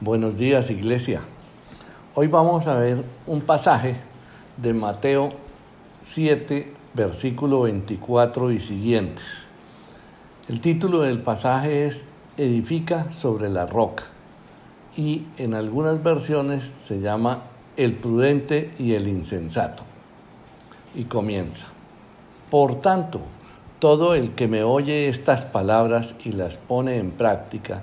Buenos días, iglesia. Hoy vamos a ver un pasaje de Mateo 7, versículo 24 y siguientes. El título del pasaje es Edifica sobre la roca y en algunas versiones se llama El prudente y el insensato. Y comienza. Por tanto, todo el que me oye estas palabras y las pone en práctica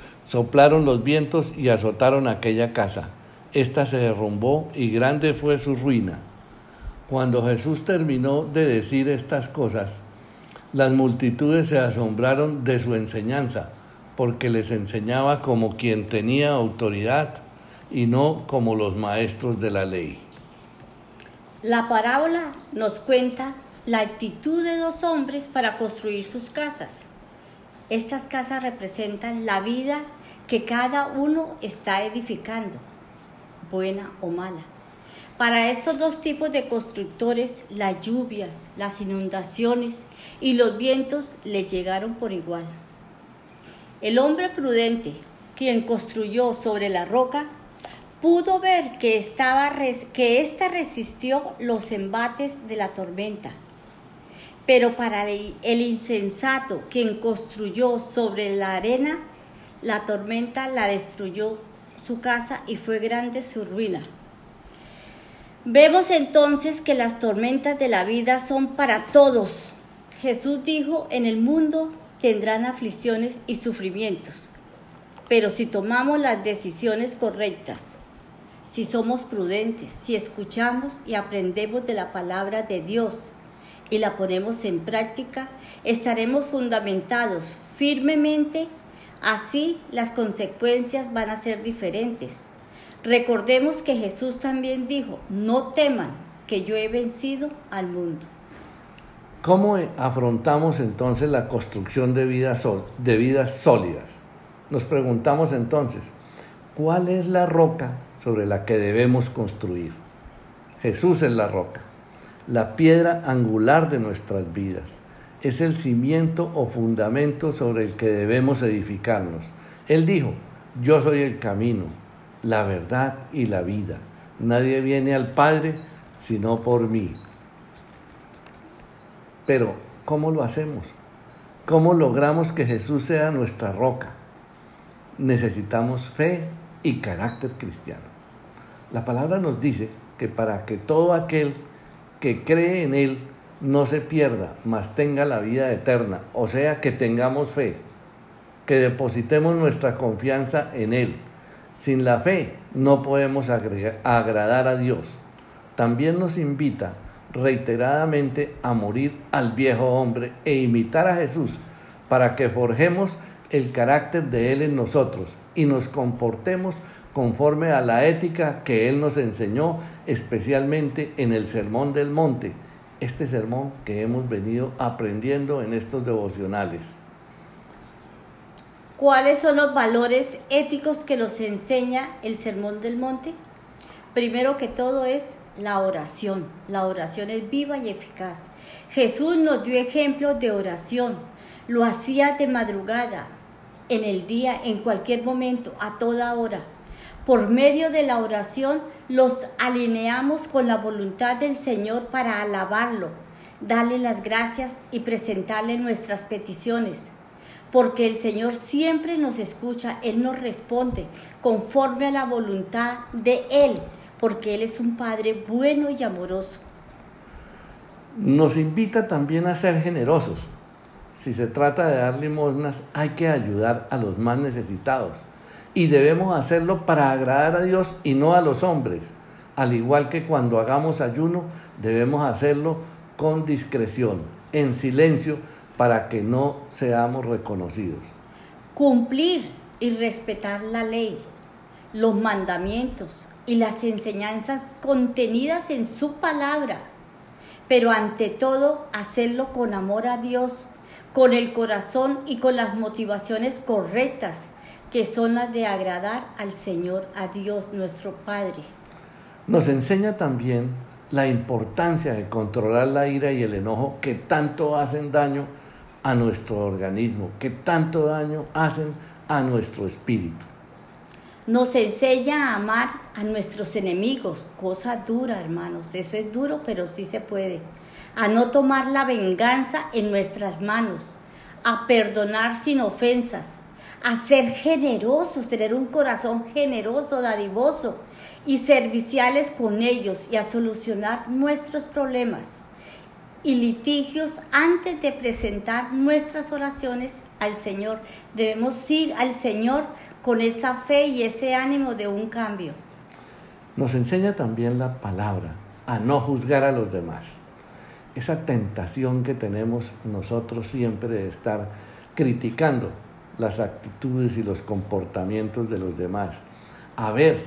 soplaron los vientos y azotaron aquella casa. Esta se derrumbó y grande fue su ruina. Cuando Jesús terminó de decir estas cosas, las multitudes se asombraron de su enseñanza, porque les enseñaba como quien tenía autoridad y no como los maestros de la ley. La parábola nos cuenta la actitud de dos hombres para construir sus casas. Estas casas representan la vida que cada uno está edificando, buena o mala. Para estos dos tipos de constructores, las lluvias, las inundaciones y los vientos le llegaron por igual. El hombre prudente, quien construyó sobre la roca, pudo ver que, estaba, ésta resistió los embates de la tormenta. Pero para el insensato, quien construyó sobre la arena, la tormenta la destruyó su casa y fue grande su ruina. Vemos entonces que las tormentas de la vida son para todos. Jesús dijo, en el mundo tendrán aflicciones y sufrimientos, pero si tomamos las decisiones correctas, si somos prudentes, si escuchamos y aprendemos de la palabra de Dios y la ponemos en práctica, estaremos fundamentados firmemente, así las consecuencias van a ser diferentes. Recordemos que Jesús también dijo, no teman que yo he vencido al mundo. ¿Cómo afrontamos entonces la construcción de vidas, de vidas sólidas? Nos preguntamos entonces, ¿cuál es la roca sobre la que debemos construir. Jesús es la roca, la piedra angular de nuestras vidas. Es el cimiento o fundamento sobre el que debemos edificarnos. Él dijo, yo soy el camino, la verdad y la vida. Nadie viene al Padre sino por mí. Pero, ¿cómo lo hacemos? ¿Cómo logramos que Jesús sea nuestra roca? Necesitamos fe y carácter cristiano. La palabra nos dice que para que todo aquel que cree en Él no se pierda, mas tenga la vida eterna, o sea, que tengamos fe, que depositemos nuestra confianza en Él. Sin la fe no podemos agradar a Dios. También nos invita reiteradamente a morir al viejo hombre e imitar a Jesús para que forjemos el carácter de Él en nosotros y nos comportemos conforme a la ética que Él nos enseñó, especialmente en el Sermón del Monte, este sermón que hemos venido aprendiendo en estos devocionales. ¿Cuáles son los valores éticos que nos enseña el Sermón del Monte? Primero que todo es la oración. La oración es viva y eficaz. Jesús nos dio ejemplos de oración. Lo hacía de madrugada, en el día, en cualquier momento, a toda hora. Por medio de la oración los alineamos con la voluntad del Señor para alabarlo, darle las gracias y presentarle nuestras peticiones. Porque el Señor siempre nos escucha, Él nos responde conforme a la voluntad de Él, porque Él es un Padre bueno y amoroso. Nos invita también a ser generosos. Si se trata de dar limosnas, hay que ayudar a los más necesitados y debemos hacerlo para agradar a Dios y no a los hombres. Al igual que cuando hagamos ayuno, debemos hacerlo con discreción, en silencio, para que no seamos reconocidos. Cumplir y respetar la ley. los mandamientos y las enseñanzas contenidas en su palabra, pero ante todo hacerlo con amor a Dios, con el corazón y con las motivaciones correctas, que son las de agradar al Señor, a Dios nuestro Padre. Nos enseña también la importancia de controlar la ira y el enojo que tanto hacen daño a nuestro organismo, que tanto daño hacen a nuestro espíritu. Nos enseña a amar a nuestros enemigos, cosa dura, hermanos. Eso es duro, pero sí se puede. A no tomar la venganza en nuestras manos, a perdonar sin ofensas, a ser generosos, tener un corazón generoso, dadivoso y serviciales con ellos y a solucionar nuestros problemas y litigios antes de presentar nuestras oraciones al Señor. Debemos ir al Señor con esa fe y ese ánimo de un cambio. Nos enseña también la palabra a no juzgar a los demás. Esa tentación que tenemos nosotros siempre de estar criticando las actitudes y los comportamientos de los demás, a ver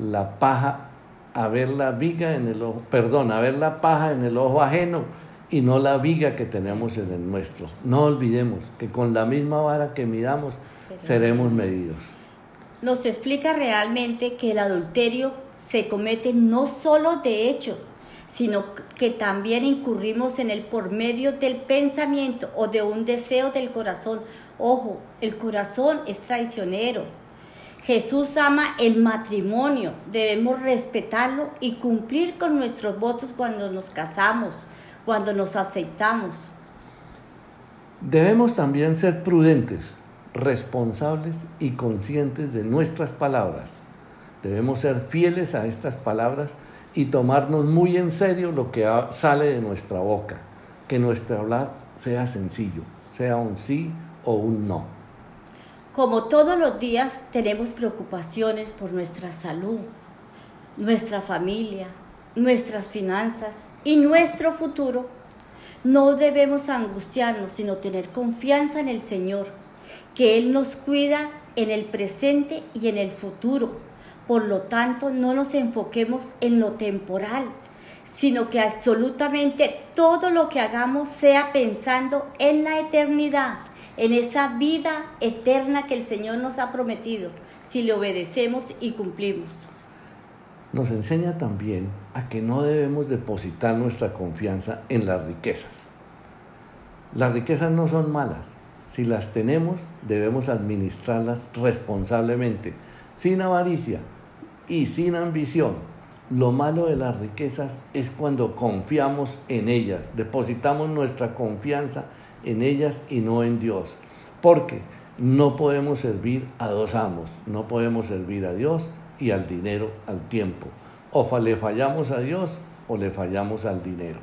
la paja, a ver la viga en el ojo, perdón, a ver la paja en el ojo ajeno y no la viga que tenemos en el nuestro. No olvidemos que con la misma vara que midamos seremos medidos. Nos explica realmente que el adulterio se comete no solo de hecho, sino que también incurrimos en él por medio del pensamiento o de un deseo del corazón. Ojo, el corazón es traicionero. Jesús ama el matrimonio, debemos respetarlo y cumplir con nuestros votos cuando nos casamos, cuando nos aceptamos. Debemos también ser prudentes, responsables y conscientes de nuestras palabras. Debemos ser fieles a estas palabras y tomarnos muy en serio lo que sale de nuestra boca. Que nuestro hablar sea sencillo, sea un sí o un no. Como todos los días tenemos preocupaciones por nuestra salud, nuestra familia, nuestras finanzas y nuestro futuro, no debemos angustiarnos, sino tener confianza en el Señor, que Él nos cuida en el presente y en el futuro. Por lo tanto, no nos enfoquemos en lo temporal, sino que absolutamente todo lo que hagamos sea pensando en la eternidad, en esa vida eterna que el Señor nos ha prometido, si le obedecemos y cumplimos nos enseña también a que no debemos depositar nuestra confianza en las riquezas. Las riquezas no son malas. Si las tenemos, debemos administrarlas responsablemente, sin avaricia y sin ambición. Lo malo de las riquezas es cuando confiamos en ellas, depositamos nuestra confianza en ellas y no en Dios. Porque no podemos servir a dos amos, no podemos servir a Dios y al dinero al tiempo. O le fallamos a Dios o le fallamos al dinero.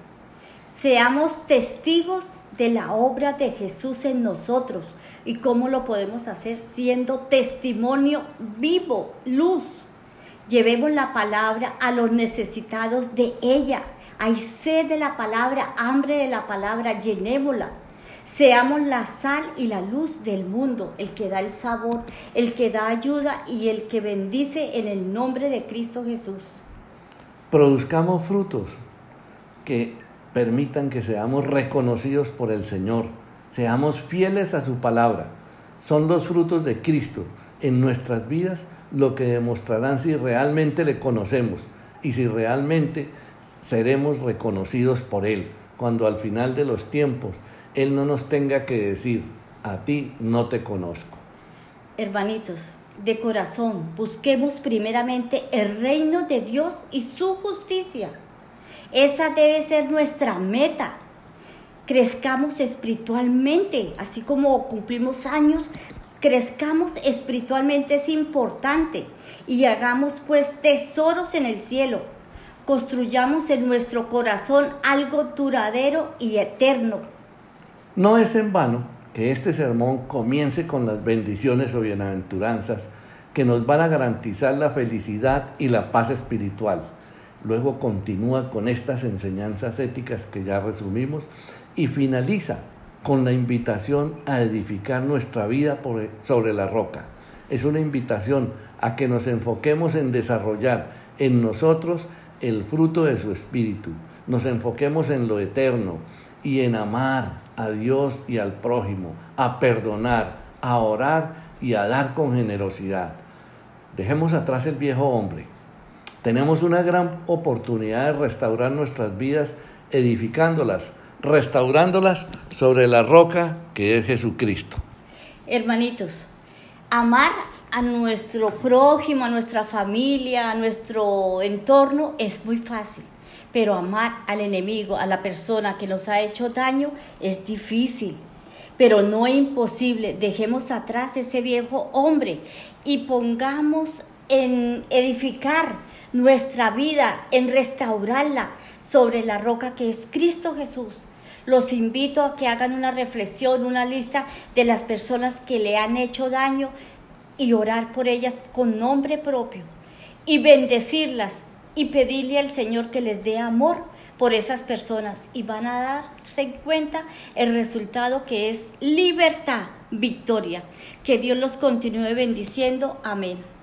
Seamos testigos de la obra de Jesús en nosotros. ¿Y cómo lo podemos hacer? Siendo testimonio vivo, luz. Llevemos la palabra a los necesitados de ella. Hay sed de la palabra, hambre de la palabra, llenémosla Seamos la sal y la luz del mundo, el que da el sabor, el que da ayuda y el que bendice en el nombre de Cristo Jesús. Produzcamos frutos que permitan que seamos reconocidos por el Señor, seamos fieles a su palabra. Son los frutos de Cristo en nuestras vidas lo que demostrarán si realmente le conocemos y si realmente seremos reconocidos por Él, cuando al final de los tiempos él no nos tenga que decir, a ti no te conozco. Hermanitos, de corazón, busquemos primeramente el reino de Dios y su justicia. Esa debe ser nuestra meta. Crezcamos espiritualmente, así como cumplimos años, crezcamos espiritualmente es importante y hagamos pues tesoros en el cielo. Construyamos en nuestro corazón algo duradero y eterno no es en vano que este sermón comience con las bendiciones o bienaventuranzas que nos van a garantizar la felicidad y la paz espiritual. Luego continúa con estas enseñanzas éticas que ya resumimos y finaliza con la invitación a edificar nuestra vida sobre la roca. es una invitación a que nos enfoquemos en desarrollar en nosotros el fruto de su espíritu, nos enfoquemos en lo eterno y en amar a Dios y al prójimo, a perdonar, a orar y a dar con generosidad. Dejemos atrás el viejo hombre. Tenemos una gran oportunidad de restaurar nuestras vidas edificándolas, restaurándolas sobre la roca que es Jesucristo. Hermanitos, amar a nuestro prójimo, a nuestra familia, a nuestro entorno es muy fácil, pero amar al enemigo, a la persona que nos ha hecho daño, es difícil. Pero no imposible, dejemos atrás ese viejo hombre y pongamos en edificar nuestra vida, en restaurarla sobre la roca que es Cristo Jesús. Los invito a que hagan una reflexión, una lista de las personas que le han hecho daño y orar por ellas con nombre propio y bendecirlas y pedirle al Señor que les dé amor por esas personas y van a darse cuenta el resultado que es libertad, victoria. Que Dios los continúe bendiciendo. Amén.